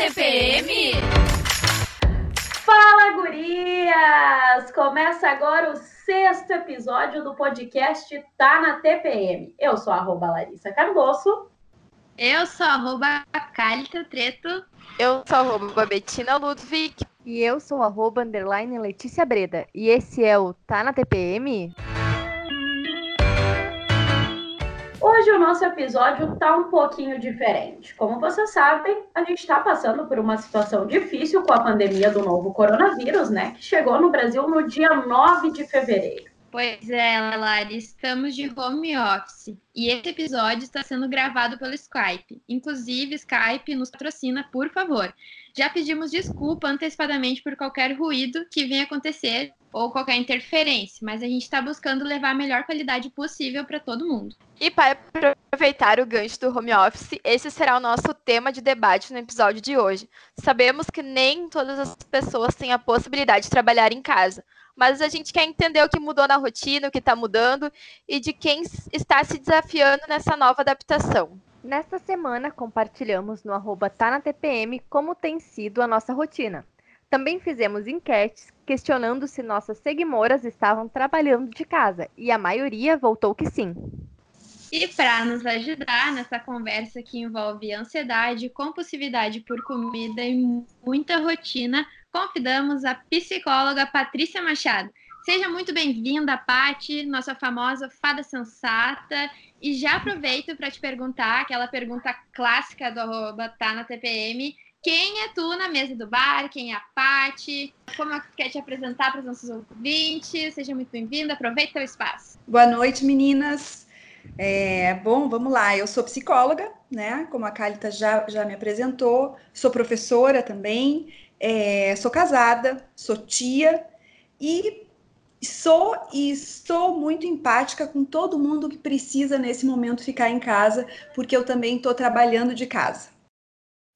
TPM? Fala, gurias! Começa agora o sexto episódio do podcast Tá na TPM. Eu sou a Larissa Cardoso. Eu sou arroba Calita Treto. Eu sou arroba Betina Ludwig. E eu sou arroba underline Letícia Breda. E esse é o Tá na TPM? Hoje o nosso episódio tá um pouquinho diferente. Como vocês sabem, a gente está passando por uma situação difícil com a pandemia do novo coronavírus, né? Que chegou no Brasil no dia 9 de fevereiro. Pois é, Lari, estamos de home office e esse episódio está sendo gravado pelo Skype. Inclusive, Skype nos patrocina, por favor. Já pedimos desculpa antecipadamente por qualquer ruído que venha acontecer ou qualquer interferência, mas a gente está buscando levar a melhor qualidade possível para todo mundo. E para aproveitar o gancho do home office, esse será o nosso tema de debate no episódio de hoje. Sabemos que nem todas as pessoas têm a possibilidade de trabalhar em casa mas a gente quer entender o que mudou na rotina, o que está mudando e de quem está se desafiando nessa nova adaptação. Nesta semana, compartilhamos no arroba TPM como tem sido a nossa rotina. Também fizemos enquetes questionando se nossas seguidoras estavam trabalhando de casa e a maioria voltou que sim. E para nos ajudar nessa conversa que envolve ansiedade, compulsividade por comida e muita rotina, convidamos a psicóloga Patrícia Machado. Seja muito bem-vinda, Pati, nossa famosa fada sensata. E já aproveito para te perguntar aquela pergunta clássica do arroba tá na TPM. Quem é tu na mesa do bar? Quem é a Pati? Como é que quer te apresentar para os nossos ouvintes? Seja muito bem-vinda, aproveita o espaço. Boa noite, meninas. É, bom, vamos lá. Eu sou psicóloga, né? Como a Calita já, já me apresentou, sou professora também. É, sou casada, sou tia e sou e estou muito empática com todo mundo que precisa nesse momento ficar em casa, porque eu também estou trabalhando de casa.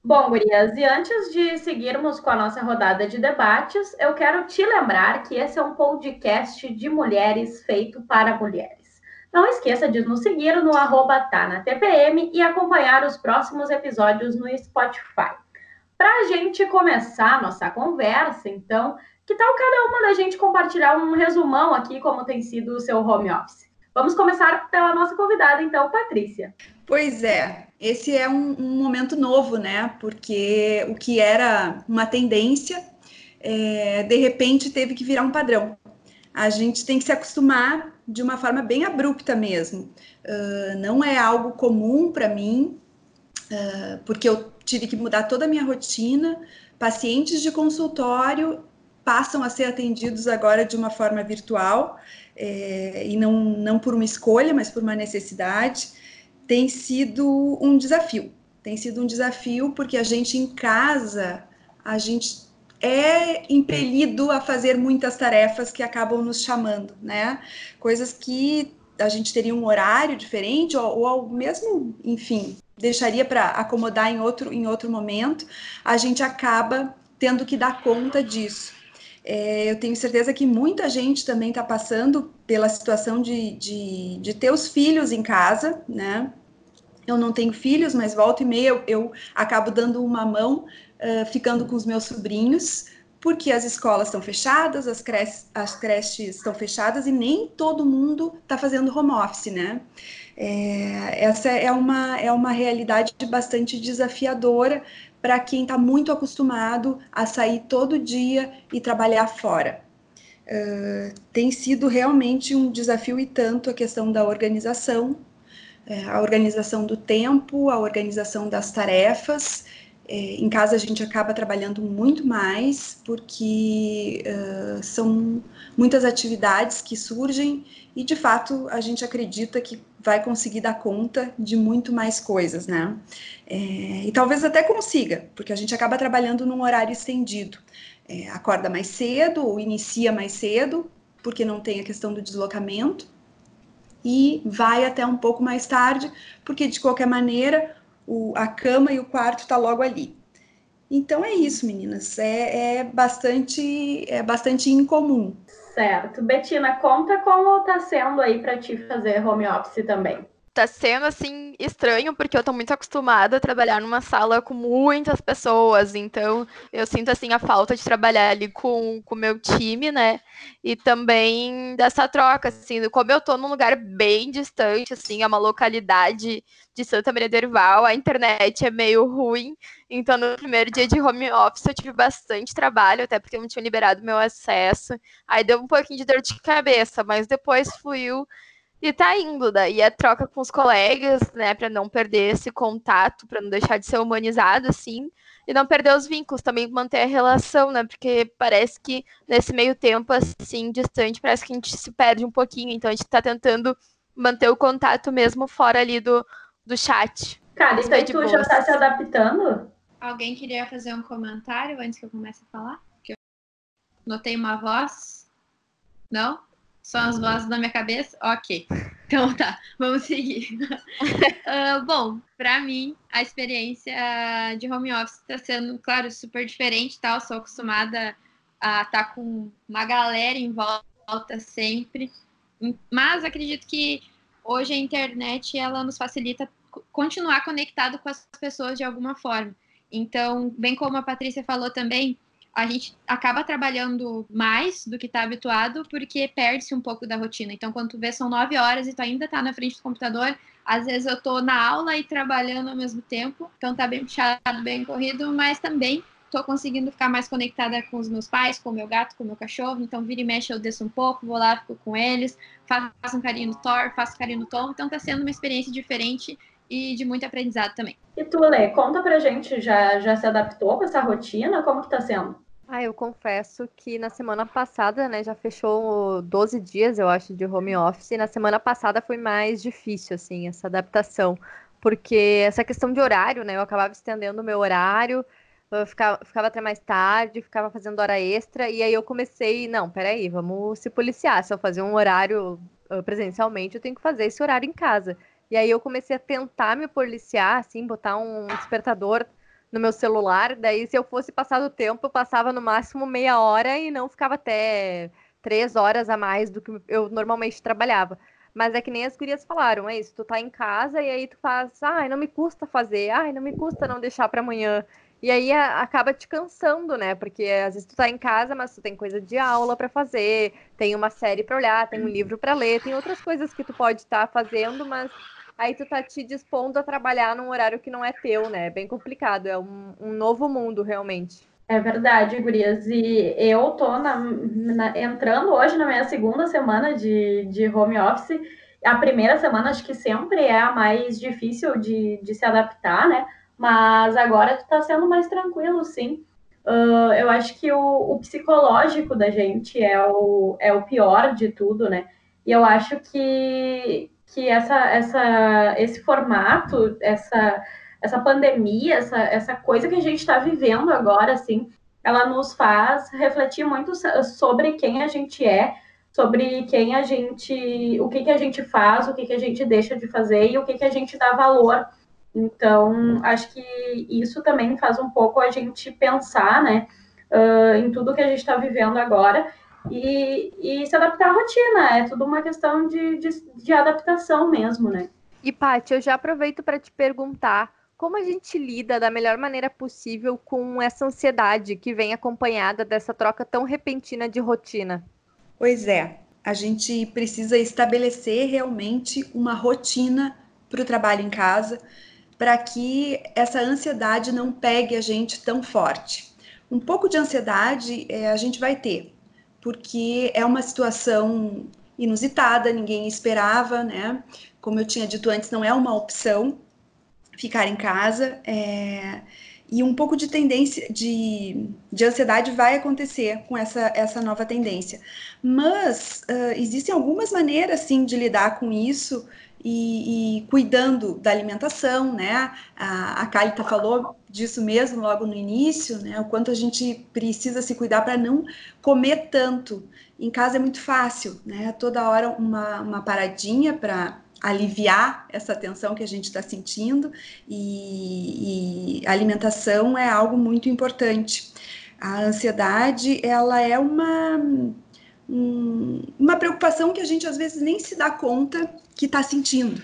Bom, Gurias, e antes de seguirmos com a nossa rodada de debates, eu quero te lembrar que esse é um podcast de mulheres feito para mulheres. Não esqueça de nos seguir no arroba tá na TPM e acompanhar os próximos episódios no Spotify. Para a gente começar a nossa conversa, então, que tal cada uma da gente compartilhar um resumão aqui, como tem sido o seu home office? Vamos começar pela nossa convidada, então, Patrícia. Pois é, esse é um, um momento novo, né? Porque o que era uma tendência, é, de repente teve que virar um padrão. A gente tem que se acostumar de uma forma bem abrupta mesmo. Uh, não é algo comum para mim, uh, porque eu tive que mudar toda a minha rotina. Pacientes de consultório passam a ser atendidos agora de uma forma virtual é, e não, não por uma escolha, mas por uma necessidade. Tem sido um desafio. Tem sido um desafio porque a gente em casa, a gente é impelido a fazer muitas tarefas que acabam nos chamando, né? Coisas que a gente teria um horário diferente ou, ou mesmo, enfim, deixaria para acomodar em outro, em outro momento, a gente acaba tendo que dar conta disso. É, eu tenho certeza que muita gente também está passando pela situação de, de, de, ter os filhos em casa, né? Eu não tenho filhos, mas volta e meia eu, eu acabo dando uma mão, uh, ficando com os meus sobrinhos, porque as escolas estão fechadas, as creches, as creches estão fechadas e nem todo mundo está fazendo home office, né? É, essa é uma, é uma realidade bastante desafiadora para quem está muito acostumado a sair todo dia e trabalhar fora. Uh, tem sido realmente um desafio e tanto a questão da organização, é, a organização do tempo, a organização das tarefas é, em casa a gente acaba trabalhando muito mais, porque uh, são muitas atividades que surgem e, de fato, a gente acredita que vai conseguir dar conta de muito mais coisas, né? É, e talvez até consiga, porque a gente acaba trabalhando num horário estendido. É, acorda mais cedo ou inicia mais cedo, porque não tem a questão do deslocamento, e vai até um pouco mais tarde, porque de qualquer maneira o, a cama e o quarto está logo ali. Então é isso, meninas. É, é, bastante é bastante incomum. Certo. Betina, conta como está sendo aí para ti fazer home office também. Tá sendo assim estranho porque eu tô muito acostumada a trabalhar numa sala com muitas pessoas, então eu sinto assim a falta de trabalhar ali com o meu time, né? E também dessa troca assim, como eu tô num lugar bem distante assim, é uma localidade de Santa Maria do Herval, a internet é meio ruim, então no primeiro dia de home office eu tive bastante trabalho, até porque eu não tinha liberado meu acesso. Aí deu um pouquinho de dor de cabeça, mas depois fluiu e tá indo, daí a troca com os colegas, né, para não perder esse contato, para não deixar de ser humanizado, assim, e não perder os vínculos, também manter a relação, né, porque parece que nesse meio tempo, assim, distante, parece que a gente se perde um pouquinho, então a gente tá tentando manter o contato mesmo fora ali do, do chat. Cara, isso aí tu já tá se adaptando? Alguém queria fazer um comentário antes que eu comece a falar? Que eu notei uma voz? Não? São as vozes da minha cabeça? Ok. Então tá, vamos seguir. uh, bom, para mim, a experiência de home office está sendo, claro, super diferente, tá? Eu sou acostumada a estar tá com uma galera em volta sempre. Mas acredito que hoje a internet ela nos facilita continuar conectado com as pessoas de alguma forma. Então, bem como a Patrícia falou também, a gente acaba trabalhando mais do que está habituado porque perde-se um pouco da rotina. Então, quando tu vê, são nove horas e tu ainda está na frente do computador. Às vezes eu estou na aula e trabalhando ao mesmo tempo. Então, tá bem puxado, bem corrido, mas também estou conseguindo ficar mais conectada com os meus pais, com o meu gato, com o meu cachorro. Então, vira e mexe, eu desço um pouco, vou lá, fico com eles, faço um carinho no Thor, faço um carinho no Tom. Então, está sendo uma experiência diferente e de muito aprendizado também. E tu, Lê, conta pra gente, já, já se adaptou com essa rotina? Como que tá sendo? Ah, eu confesso que na semana passada, né, já fechou 12 dias, eu acho, de home office, e na semana passada foi mais difícil, assim, essa adaptação, porque essa questão de horário, né, eu acabava estendendo o meu horário, ficava, ficava até mais tarde, ficava fazendo hora extra, e aí eu comecei, não, peraí, vamos se policiar, se eu fazer um horário presencialmente, eu tenho que fazer esse horário em casa. E aí eu comecei a tentar me policiar, assim, botar um despertador no meu celular. Daí, se eu fosse passar do tempo, eu passava no máximo meia hora e não ficava até três horas a mais do que eu normalmente trabalhava. Mas é que nem as gurias falaram, é isso, tu tá em casa e aí tu faz, ai, não me custa fazer, ai, não me custa não deixar para amanhã. E aí a, acaba te cansando, né? Porque às vezes tu tá em casa, mas tu tem coisa de aula para fazer, tem uma série para olhar, tem um livro para ler, tem outras coisas que tu pode estar tá fazendo, mas aí tu tá te dispondo a trabalhar num horário que não é teu, né? É bem complicado, é um, um novo mundo realmente. É verdade, Gurias. E eu tô na, na, entrando hoje na minha segunda semana de, de home office. A primeira semana acho que sempre é a mais difícil de, de se adaptar, né? Mas agora tá sendo mais tranquilo, sim. Uh, eu acho que o, o, psicológico da gente é o, é o pior de tudo, né? E eu acho que, que essa, essa, esse formato, essa, essa pandemia, essa, essa coisa que a gente está vivendo agora, assim, ela nos faz refletir muito sobre quem a gente é, sobre quem a gente, o que, que a gente faz, o que, que a gente deixa de fazer e o que, que a gente dá valor. Então, acho que isso também faz um pouco a gente pensar, né, uh, em tudo que a gente está vivendo agora e, e se adaptar à rotina. É tudo uma questão de, de, de adaptação mesmo, né? E, Paty, eu já aproveito para te perguntar como a gente lida da melhor maneira possível com essa ansiedade que vem acompanhada dessa troca tão repentina de rotina? Pois é, a gente precisa estabelecer realmente uma rotina para o trabalho em casa, para que essa ansiedade não pegue a gente tão forte. Um pouco de ansiedade é, a gente vai ter, porque é uma situação inusitada, ninguém esperava, né? Como eu tinha dito antes, não é uma opção ficar em casa. É... E um pouco de tendência de, de ansiedade vai acontecer com essa, essa nova tendência. Mas uh, existem algumas maneiras, sim, de lidar com isso e, e, cuidando da alimentação, né? A, a Kalita falou disso mesmo logo no início, né? O quanto a gente precisa se cuidar para não comer tanto. Em casa é muito fácil, né? Toda hora uma, uma paradinha para aliviar essa tensão que a gente está sentindo e, e alimentação é algo muito importante. A ansiedade, ela é uma um, uma preocupação que a gente às vezes nem se dá conta que está sentindo.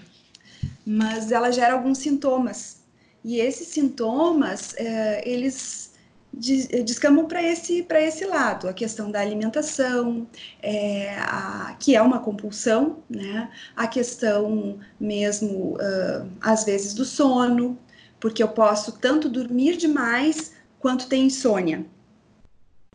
mas ela gera alguns sintomas. E esses sintomas, é, eles descamam para esse, esse lado, a questão da alimentação, é, a, que é uma compulsão, né? a questão mesmo, uh, às vezes, do sono, porque eu posso tanto dormir demais quanto ter insônia.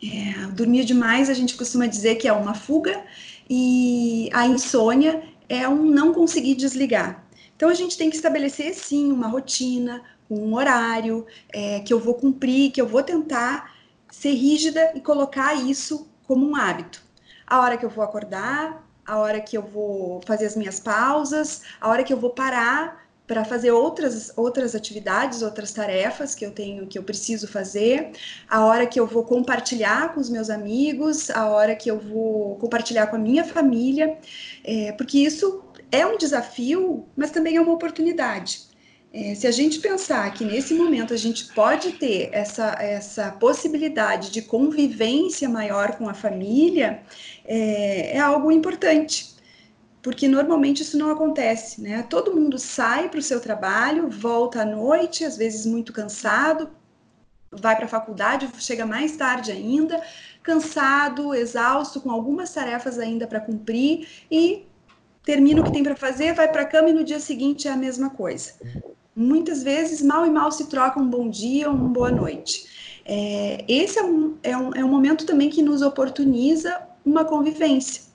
É, dormir demais, a gente costuma dizer que é uma fuga, e a insônia é um não conseguir desligar. Então, a gente tem que estabelecer, sim, uma rotina, um horário é, que eu vou cumprir, que eu vou tentar ser rígida e colocar isso como um hábito. A hora que eu vou acordar, a hora que eu vou fazer as minhas pausas, a hora que eu vou parar para fazer outras, outras atividades, outras tarefas que eu tenho, que eu preciso fazer, a hora que eu vou compartilhar com os meus amigos, a hora que eu vou compartilhar com a minha família, é, porque isso é um desafio, mas também é uma oportunidade. É, se a gente pensar que nesse momento a gente pode ter essa, essa possibilidade de convivência maior com a família, é, é algo importante porque normalmente isso não acontece, né? Todo mundo sai para o seu trabalho, volta à noite, às vezes muito cansado, vai para a faculdade, chega mais tarde ainda, cansado, exausto, com algumas tarefas ainda para cumprir e termina o que tem para fazer, vai para a cama e no dia seguinte é a mesma coisa. Muitas vezes, mal e mal se troca um bom dia ou uma boa noite. É, esse é um, é, um, é um momento também que nos oportuniza uma convivência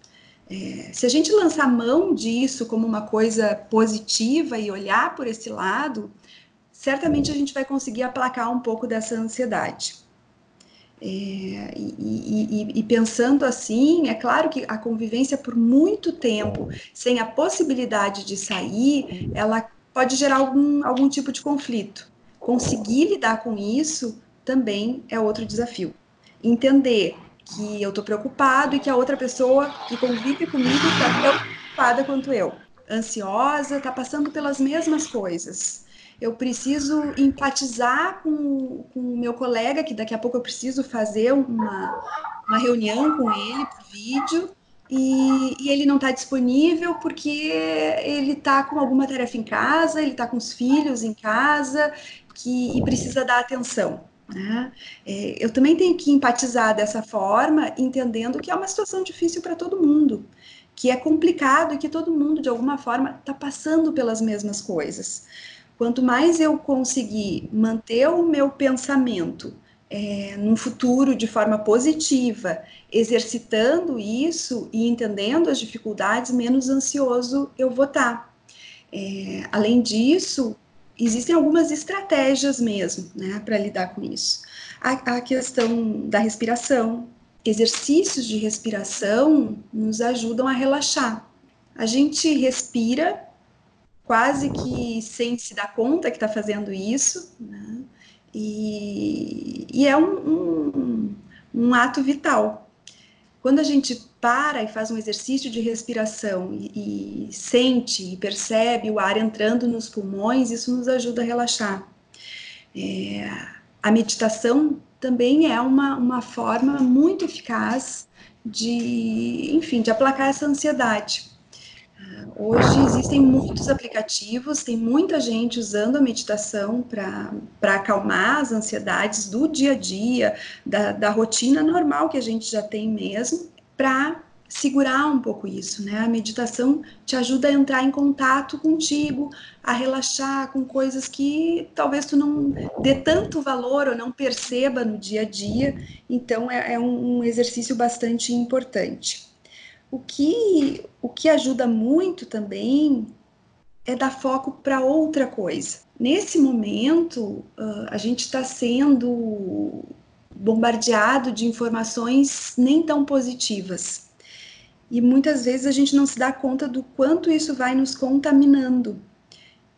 é, se a gente lançar mão disso como uma coisa positiva e olhar por esse lado, certamente a gente vai conseguir aplacar um pouco dessa ansiedade. É, e, e, e, pensando assim, é claro que a convivência por muito tempo, sem a possibilidade de sair, ela pode gerar algum, algum tipo de conflito. Conseguir lidar com isso também é outro desafio. Entender que eu estou preocupado e que a outra pessoa que convive comigo está tão preocupada quanto eu. Ansiosa, está passando pelas mesmas coisas. Eu preciso empatizar com, com o meu colega, que daqui a pouco eu preciso fazer uma, uma reunião com ele por vídeo, e, e, ele não está disponível porque ele está com alguma tarefa em casa, ele está com os filhos em casa que, e precisa dar atenção. Né? É, eu também tenho que empatizar dessa forma, entendendo que é uma situação difícil para todo mundo, que é complicado e que todo mundo, de alguma forma, está passando pelas mesmas coisas. Quanto mais eu conseguir manter o meu pensamento é, num futuro de forma positiva, exercitando isso e entendendo as dificuldades, menos ansioso eu vou estar. Tá. É, além disso, existem algumas estratégias mesmo, né, para lidar com isso. A, a, questão da respiração, exercícios de respiração nos ajudam a relaxar. A gente respira quase que sem se dar conta que está fazendo isso, né, e, e é um, um, um ato vital. Quando a gente para e faz um exercício de respiração e, e, sente e percebe o ar entrando nos pulmões, isso nos ajuda a relaxar. É, a meditação também é uma, uma forma muito eficaz de, enfim, de aplacar essa ansiedade. Hoje existem muitos aplicativos, tem muita gente usando a meditação para acalmar as ansiedades do dia a dia, da, da rotina normal que a gente já tem mesmo, para segurar um pouco isso, né? A meditação te ajuda a entrar em contato contigo, a relaxar com coisas que talvez tu não dê tanto valor ou não perceba no dia a dia. Então é, é um exercício bastante importante. O que, o que ajuda muito também é dar foco para outra coisa. Nesse momento, uh, a gente está sendo bombardeado de informações nem tão positivas. E muitas vezes a gente não se dá conta do quanto isso vai nos contaminando.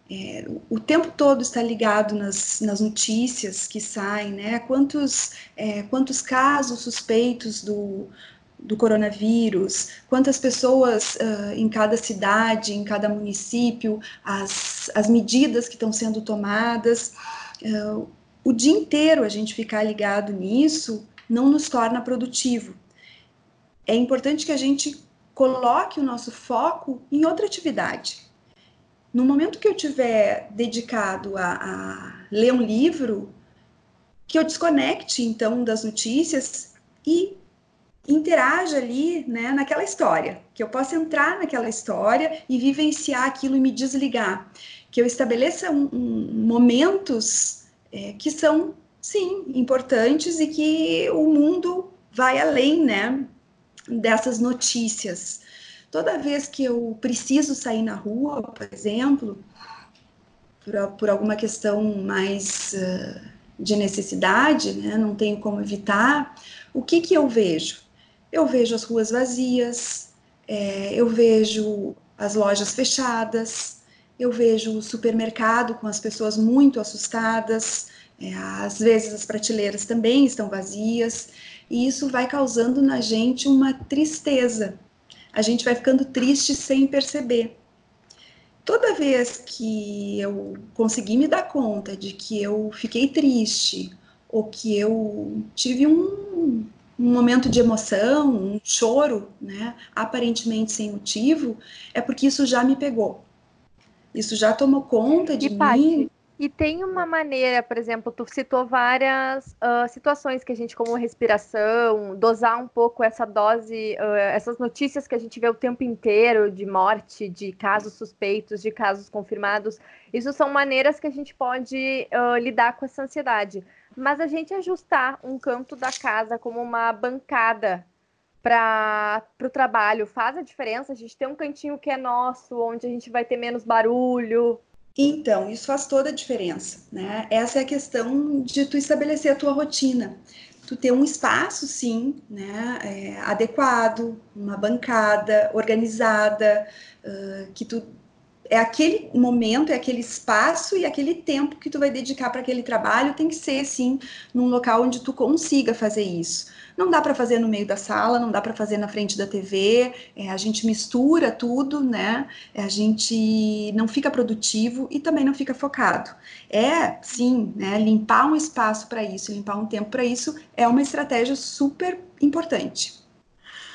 É, o tempo todo está ligado nas, nas notícias que saem, né? Quantos, é, quantos casos suspeitos do, do coronavírus, quantas pessoas uh, em cada cidade, em cada município, as, as medidas que estão sendo tomadas. Uh, o dia inteiro a gente ficar ligado nisso não nos torna produtivo. É importante que a gente coloque o nosso foco em outra atividade. no momento que eu tiver dedicado a, a ler um livro, que eu desconecte então das notícias e interaja ali, né, naquela história, que eu possa entrar naquela história e vivenciar aquilo e me desligar, que eu estabeleça um, um, momentos é, que são, sim, importantes e que o mundo vai além, né, dessas notícias. Toda vez que eu preciso sair na rua, por exemplo, por, por alguma questão mais uh, de necessidade, né, não tenho como evitar, o que que eu vejo? Eu vejo as ruas vazias, é, eu vejo as lojas fechadas, eu vejo o supermercado com as pessoas muito assustadas, é, às vezes as prateleiras também estão vazias, e isso vai causando na gente uma tristeza. A gente vai ficando triste sem perceber. Toda vez que eu consegui me dar conta de que eu fiquei triste, ou que eu tive um, um momento de emoção, um choro, né, aparentemente sem motivo, é porque isso já me pegou. Isso já tomou conta de e, mim. Paty, e tem uma maneira, por exemplo, tu citou várias uh, situações que a gente, como respiração, dosar um pouco essa dose, uh, essas notícias que a gente vê o tempo inteiro de morte, de casos suspeitos, de casos confirmados. Isso são maneiras que a gente pode uh, lidar com essa ansiedade mas a gente ajustar um canto da casa como uma bancada para o trabalho faz a diferença? A gente tem um cantinho que é nosso, onde a gente vai ter menos barulho. Então, isso faz toda a diferença, né? Essa é a questão de tu estabelecer a tua rotina. Tu ter um espaço, sim, né, é, adequado, uma bancada organizada, uh, que tu é aquele momento, é aquele espaço e aquele tempo que tu vai dedicar para aquele trabalho tem que ser sim num local onde tu consiga fazer isso. Não dá para fazer no meio da sala, não dá para fazer na frente da TV. É, a gente mistura tudo, né? É, a gente não fica produtivo e também não fica focado. É, sim, né? Limpar um espaço para isso, limpar um tempo para isso é uma estratégia super importante.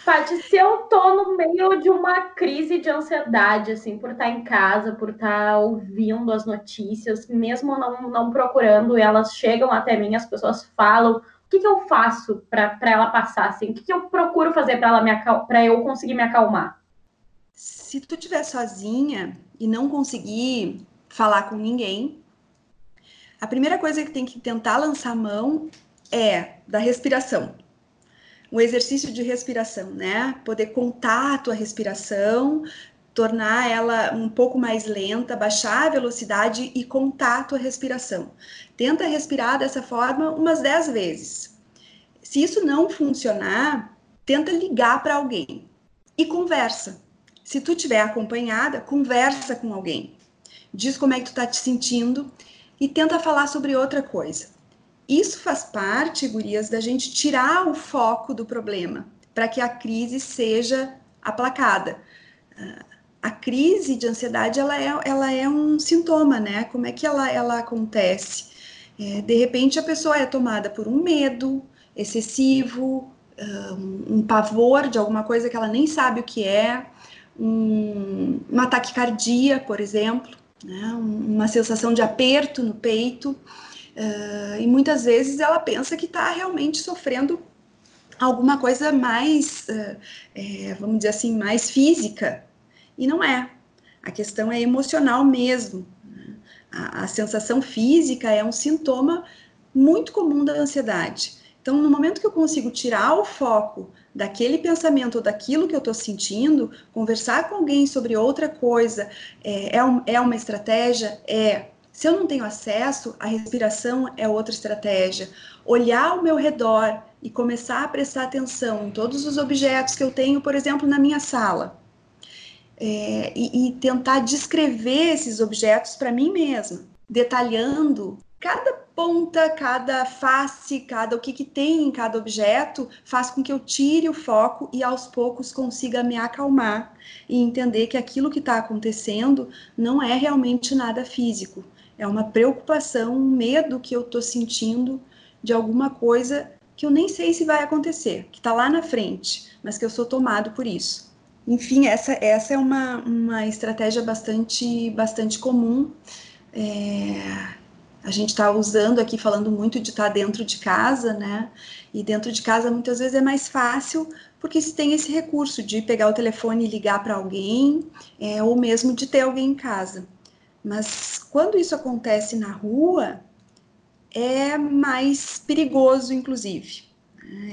Paty, se eu tô no meio de uma crise de ansiedade, assim, por estar em casa, por estar ouvindo as notícias, mesmo não, não procurando, elas chegam até mim, as pessoas falam, o que, que eu faço para ela passar, assim? O que, que eu procuro fazer para ela me para eu conseguir me acalmar? Se tu estiver sozinha e não conseguir falar com ninguém, a primeira coisa que tem que tentar lançar mão é da respiração um exercício de respiração, né? Poder contar a tua respiração, tornar ela um pouco mais lenta, baixar a velocidade e contar a tua respiração. Tenta respirar dessa forma umas 10 vezes. Se isso não funcionar, tenta ligar para alguém e conversa. Se tu tiver acompanhada, conversa com alguém. Diz como é que tu tá te sentindo e tenta falar sobre outra coisa. Isso faz parte, gurias, da gente tirar o foco do problema para que a crise seja aplacada. A crise de ansiedade ela é, ela é um sintoma, né? Como é que ela, ela acontece? É, de repente a pessoa é tomada por um medo excessivo, um, um pavor de alguma coisa que ela nem sabe o que é, um, um ataque cardíaco, por exemplo, né? uma sensação de aperto no peito. Uh, e muitas vezes ela pensa que está realmente sofrendo alguma coisa mais, uh, é, vamos dizer assim, mais física. E não é. A questão é emocional mesmo. A, a sensação física é um sintoma muito comum da ansiedade. Então, no momento que eu consigo tirar o foco daquele pensamento ou daquilo que eu estou sentindo, conversar com alguém sobre outra coisa é, é, um, é uma estratégia? É. Se eu não tenho acesso, a respiração é outra estratégia. Olhar ao meu redor e começar a prestar atenção em todos os objetos que eu tenho, por exemplo, na minha sala. É, e, e tentar descrever esses objetos para mim mesma, detalhando cada ponta, cada face, cada o que, que tem em cada objeto, faz com que eu tire o foco e aos poucos consiga me acalmar e entender que aquilo que está acontecendo não é realmente nada físico, é uma preocupação, um medo que eu estou sentindo de alguma coisa que eu nem sei se vai acontecer, que está lá na frente, mas que eu sou tomado por isso. enfim, essa, essa é uma, uma estratégia bastante, bastante comum. É, a gente está usando aqui, falando muito de estar tá dentro de casa, né? E dentro de casa muitas vezes é mais fácil porque se tem esse recurso de pegar o telefone e ligar para alguém, é, ou mesmo de ter alguém em casa. Mas quando isso acontece na rua, é mais perigoso, inclusive.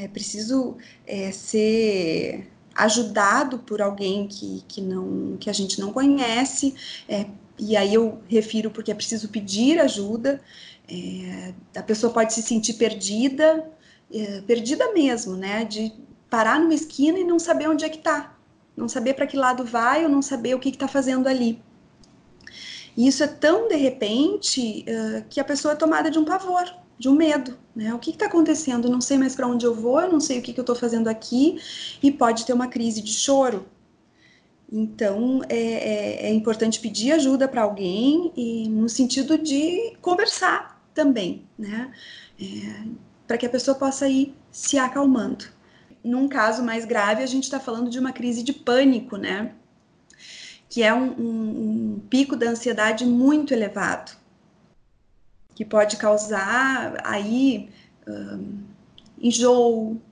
É preciso é, ser ajudado por alguém que, que, não, que a gente não conhece, é, e aí eu refiro porque é preciso pedir ajuda, é, a pessoa pode se sentir perdida, é, perdida mesmo, né, de parar numa esquina e não saber onde é que está, não saber para que lado vai ou não saber o que está fazendo ali. E isso é tão de repente uh, que a pessoa é tomada de um pavor, de um medo, né? O que está acontecendo? não sei mais para onde eu vou, eu não sei o que, que eu estou fazendo aqui, e pode ter uma crise de choro. Então, é, é, é importante pedir ajuda para alguém e no sentido de conversar também, né? É, para que a pessoa possa ir se acalmando. Num caso mais grave, a gente está falando de uma crise de pânico, né? Que é um, um, um pico da ansiedade muito elevado que pode causar aí um, enjoo,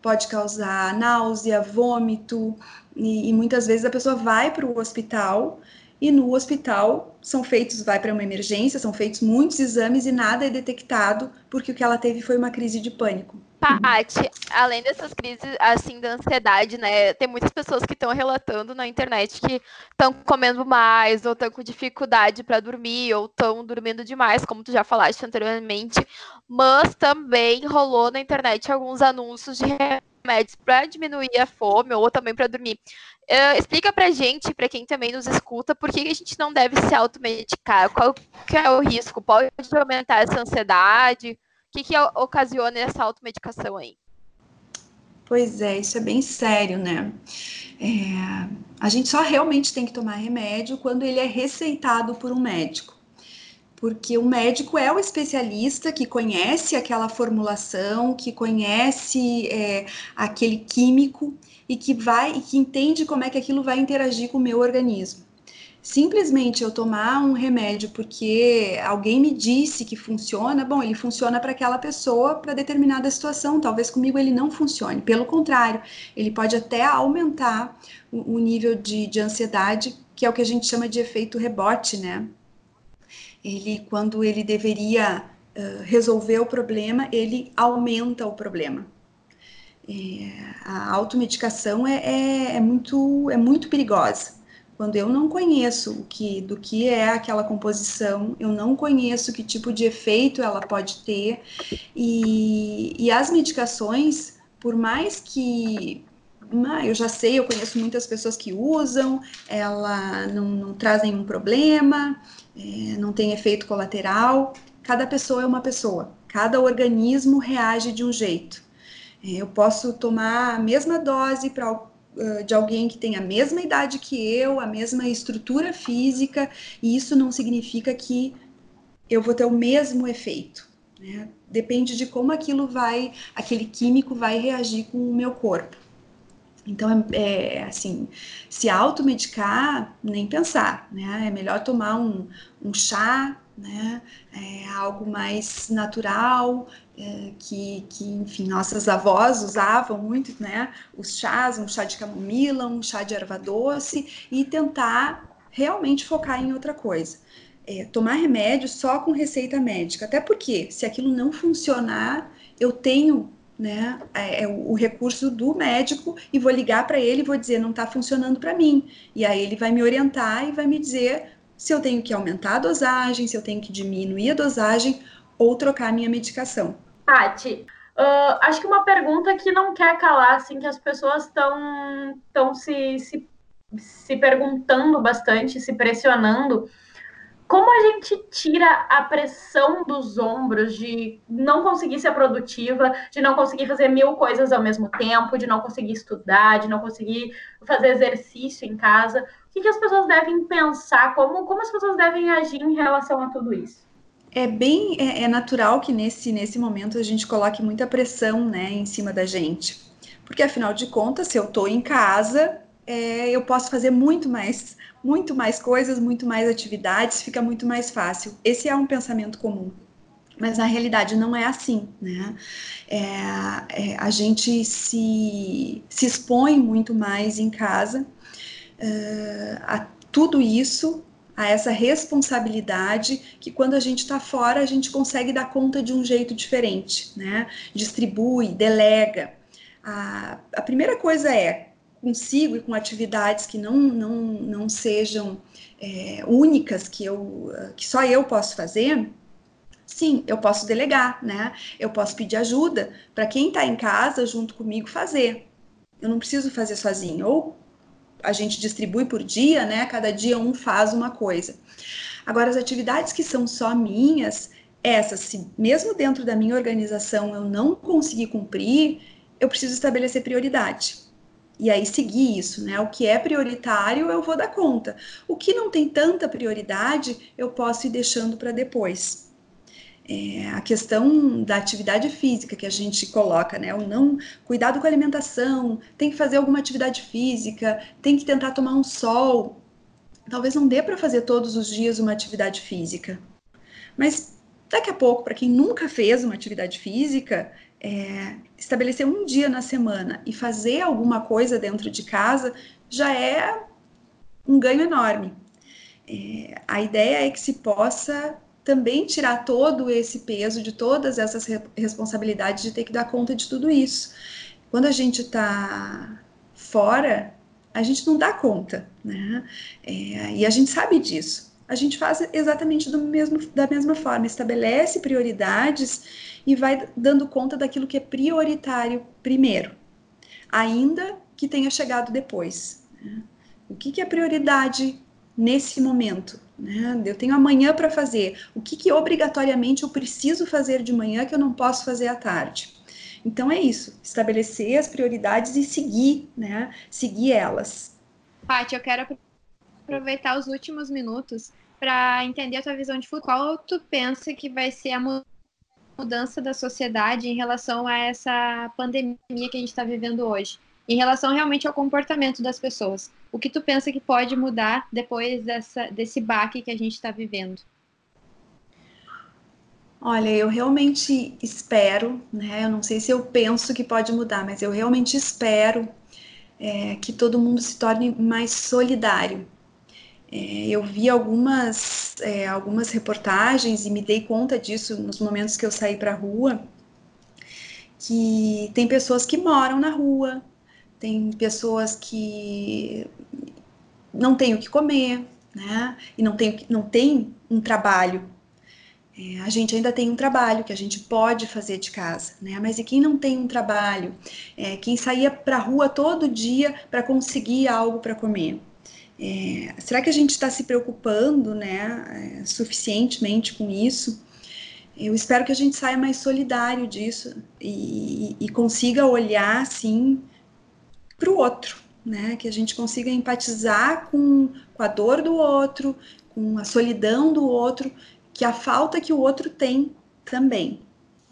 pode causar náusea, vômito, e, e muitas vezes a pessoa vai para o hospital e no hospital são feitos, vai para uma emergência, são feitos muitos exames e nada é detectado porque o que ela teve foi uma crise de pânico. Paty, além dessas crises assim da ansiedade, né, tem muitas pessoas que estão relatando na internet que estão comendo mais ou estão com dificuldade para dormir ou estão dormindo demais, como tu já falaste anteriormente, mas também rolou na internet alguns anúncios de remédios para diminuir a fome ou também para dormir. Uh, explica pra gente, para quem também nos escuta, por que a gente não deve se automedicar? Qual que é o risco? Pode aumentar essa ansiedade? O que, que ocasiona essa automedicação aí? Pois é, isso é bem sério, né? É, a gente só realmente tem que tomar remédio quando ele é receitado por um médico. Porque o médico é o especialista que conhece aquela formulação, que conhece é, aquele químico e que vai e que entende como é que aquilo vai interagir com o meu organismo. Simplesmente eu tomar um remédio porque alguém me disse que funciona, bom, ele funciona para aquela pessoa para determinada situação, talvez comigo ele não funcione. Pelo contrário, ele pode até aumentar o, o nível de, de ansiedade, que é o que a gente chama de efeito rebote, né? Ele, quando ele deveria uh, resolver o problema, ele aumenta o problema. É, a automedicação é, é, é, muito, é muito perigosa quando eu não conheço o que, do que é aquela composição, eu não conheço que tipo de efeito ela pode ter, e, e as medicações, por mais que ah, eu já sei, eu conheço muitas pessoas que usam, ela não, não traz nenhum problema, é, não tem efeito colateral. Cada pessoa é uma pessoa, cada organismo reage de um jeito. É, eu posso tomar a mesma dose para de alguém que tem a mesma idade que eu, a mesma estrutura física, e isso não significa que eu vou ter o mesmo efeito. Né? Depende de como aquilo vai, aquele químico vai reagir com o meu corpo. Então, é, é assim, se automedicar, nem pensar, né? É melhor tomar um, um chá, né? É algo mais natural, é, que, que, enfim, nossas avós usavam muito, né? Os chás, um chá de camomila, um chá de erva doce, e tentar realmente focar em outra coisa. É, tomar remédio só com receita médica, até porque se aquilo não funcionar, eu tenho né, é, é o, recurso do médico e vou ligar para ele e vou dizer não está funcionando para mim. E aí ele vai me orientar e vai me dizer se eu tenho que aumentar a dosagem, se eu tenho que diminuir a dosagem ou trocar a minha medicação. Tati, uh, acho que uma pergunta que não quer calar, assim, que as pessoas estão tão se, se, se perguntando bastante, se pressionando, como a gente tira a pressão dos ombros de não conseguir ser produtiva, de não conseguir fazer mil coisas ao mesmo tempo, de não conseguir estudar, de não conseguir fazer exercício em casa? O que, que as pessoas devem pensar? Como, como as pessoas devem agir em relação a tudo isso? É bem é, é natural que nesse, nesse momento a gente coloque muita pressão né, em cima da gente. Porque afinal de contas, se eu estou em casa, é, eu posso fazer muito mais, muito mais coisas, muito mais atividades, fica muito mais fácil. Esse é um pensamento comum. Mas na realidade não é assim, né? É, é, a gente se, se expõe muito mais em casa uh, a tudo isso, a essa responsabilidade que quando a gente está fora a gente consegue dar conta de um jeito diferente, né? Distribui, delega. A, a primeira coisa é consigo e com atividades que não, não, não sejam é, únicas, que, eu, que só eu posso fazer, sim, eu posso delegar, né? Eu posso pedir ajuda para quem está em casa junto comigo fazer. Eu não preciso fazer sozinho. Ou a gente distribui por dia, né? Cada dia um faz uma coisa. Agora, as atividades que são só minhas, essas, se mesmo dentro da minha organização eu não conseguir cumprir, eu preciso estabelecer prioridade e aí seguir isso, né? O que é prioritário eu vou dar conta. O que não tem tanta prioridade eu posso ir deixando para depois. É, a questão da atividade física que a gente coloca, né? O não cuidado com a alimentação, tem que fazer alguma atividade física, tem que tentar tomar um sol. Talvez não dê para fazer todos os dias uma atividade física, mas daqui a pouco, para quem nunca fez uma atividade física, é, estabelecer um dia na semana e fazer alguma coisa dentro de casa já é um ganho enorme. É, a ideia é que se possa também tirar todo esse peso de todas essas re responsabilidades de ter que dar conta de tudo isso. Quando a gente está fora, a gente não dá conta, né? É, e a gente sabe disso. A gente faz exatamente mesmo, da mesma forma, estabelece prioridades e vai dando conta daquilo que é prioritário primeiro, ainda que tenha chegado depois. O que, que é prioridade nesse momento? Né? Eu tenho amanhã para fazer. O que, que obrigatoriamente eu preciso fazer de manhã que eu não posso fazer à tarde? Então é isso, estabelecer as prioridades e seguir, né? Seguir elas. Paty, eu quero aproveitar os últimos minutos para entender a tua visão de futuro. Qual tu pensa que vai ser a mudança da sociedade em relação a essa pandemia que a gente está vivendo hoje, em relação realmente ao comportamento das pessoas. O que tu pensa que pode mudar depois dessa, desse baque que a gente está vivendo? Olha, eu realmente espero, né? Eu não sei se eu penso que pode mudar, mas eu realmente espero é, que todo mundo se torne mais solidário, é, eu vi algumas, é, algumas reportagens e me dei conta disso nos momentos que eu saí para a rua, que tem pessoas que moram na rua, tem pessoas que não têm o que comer, né? E não tem, não tem um trabalho. É, a gente ainda tem um trabalho que a gente pode fazer de casa, né? Mas e quem não tem um trabalho? É, quem saía para a rua todo dia para conseguir algo para comer? É, será que a gente está se preocupando né, é, suficientemente com isso? Eu espero que a gente saia mais solidário disso e, e consiga olhar assim para o outro, né? Que a gente consiga empatizar com, com a dor do outro, com a solidão do outro, que a falta que o outro tem também.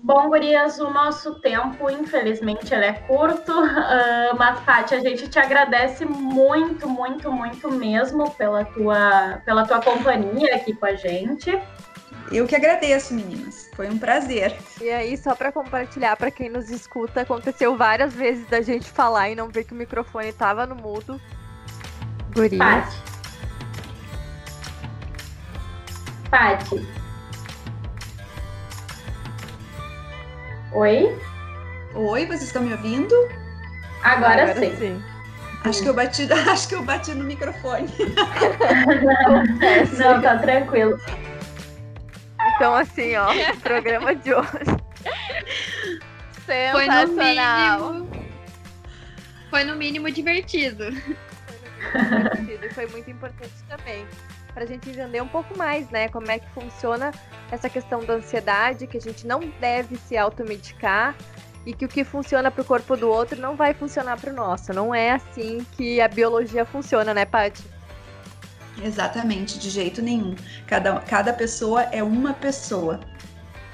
Bom, Gurias, o nosso tempo, infelizmente, ele é curto, uh, mas, Paty, a gente te agradece muito, muito, muito mesmo pela tua, pela tua companhia aqui com a gente. Eu que agradeço, meninas. Foi um prazer. E aí, só para compartilhar para quem nos escuta, aconteceu várias vezes da gente falar e não ver que o microfone estava no mudo. Gurias. Paty. Paty, Oi? Oi, vocês estão me ouvindo? Agora, Agora sim. sim. Acho que eu bati, acho que eu bati no microfone. Não, não, tá tranquilo. Então assim, ó, o programa de hoje. Sensacional. Foi no mínimo, foi no mínimo divertido. Foi, no mínimo divertido e foi muito importante também para a gente entender um pouco mais, né, como é que funciona essa questão da ansiedade, que a gente não deve se automedicar e que o que funciona para o corpo do outro não vai funcionar para o nosso. Não é assim que a biologia funciona, né, Paty? Exatamente, de jeito nenhum. Cada, cada pessoa é uma pessoa.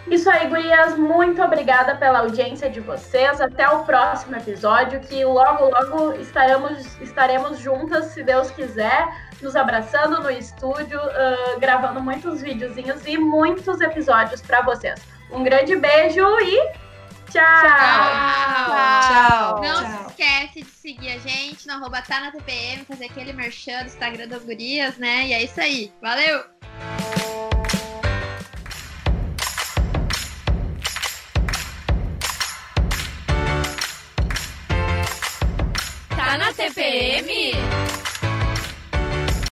Isso aí, gurias. Muito obrigada pela audiência de vocês. Até o próximo episódio, que logo, logo estaremos, estaremos juntas, se Deus quiser, nos abraçando no estúdio, uh, gravando muitos videozinhos e muitos episódios para vocês. Um grande beijo e tchau! Tchau! Não tchau. se esquece de seguir a gente no arroba tá na TPM, fazer aquele merchan do Instagram das gurias, né? E é isso aí. Valeu!